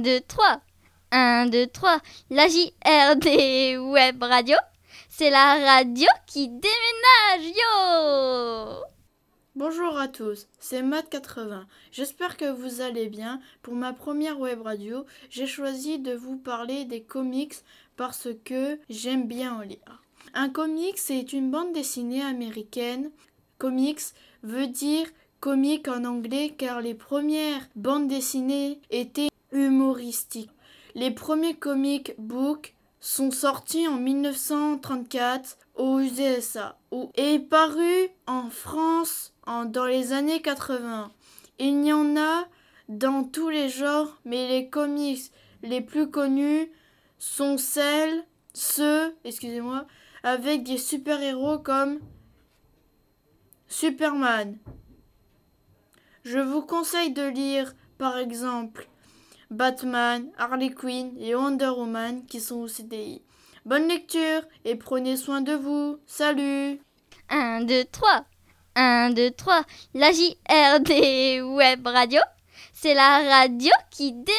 1, 2, 3. 1, 2, 3. La JRD Web Radio, c'est la radio qui déménage, yo Bonjour à tous, c'est Matt80. J'espère que vous allez bien. Pour ma première web radio, j'ai choisi de vous parler des comics parce que j'aime bien en lire. Un comics, c'est une bande dessinée américaine. Comics veut dire comique en anglais car les premières bandes dessinées étaient humoristiques. Les premiers comic books sont sortis en 1934 aux USA et parus en France dans les années 80. Il y en a dans tous les genres, mais les comics les plus connus sont celles, ceux, excusez-moi, avec des super-héros comme Superman. Je vous conseille de lire, par exemple, Batman, Harley Quinn et Wonder Woman qui sont au CDI. Bonne lecture et prenez soin de vous. Salut 1, 2, 3. 1, 2, 3. La JRD Web Radio, c'est la radio qui yo